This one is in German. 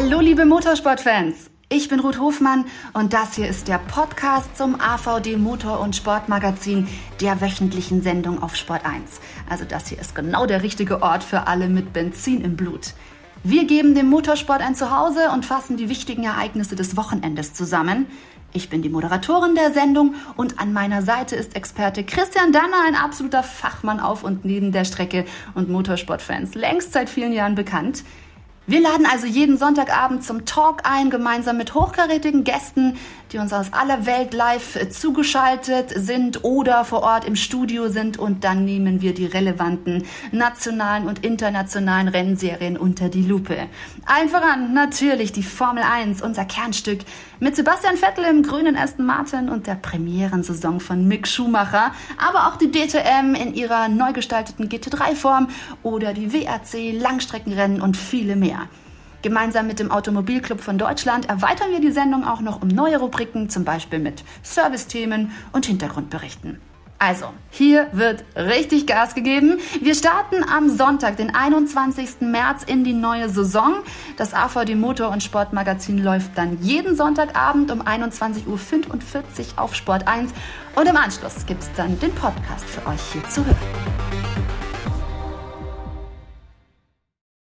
Hallo liebe Motorsportfans! Ich bin Ruth Hofmann und das hier ist der Podcast zum AVD Motor- und Sportmagazin der wöchentlichen Sendung auf Sport 1. Also das hier ist genau der richtige Ort für alle mit Benzin im Blut. Wir geben dem Motorsport ein Zuhause und fassen die wichtigen Ereignisse des Wochenendes zusammen. Ich bin die Moderatorin der Sendung und an meiner Seite ist Experte Christian Danner, ein absoluter Fachmann auf und neben der Strecke und Motorsportfans, längst seit vielen Jahren bekannt. Wir laden also jeden Sonntagabend zum Talk ein, gemeinsam mit hochkarätigen Gästen, die uns aus aller Welt live zugeschaltet sind oder vor Ort im Studio sind. Und dann nehmen wir die relevanten nationalen und internationalen Rennserien unter die Lupe. Allen voran natürlich die Formel 1, unser Kernstück, mit Sebastian Vettel im grünen Aston Martin und der Premierensaison von Mick Schumacher, aber auch die DTM in ihrer neu gestalteten GT3-Form oder die WRC, Langstreckenrennen und viele mehr. Gemeinsam mit dem Automobilclub von Deutschland erweitern wir die Sendung auch noch um neue Rubriken, zum Beispiel mit Servicethemen und Hintergrundberichten. Also, hier wird richtig Gas gegeben. Wir starten am Sonntag, den 21. März in die neue Saison. Das AVD Motor- und Sportmagazin läuft dann jeden Sonntagabend um 21.45 Uhr auf Sport 1 und im Anschluss gibt es dann den Podcast für euch hier zu hören.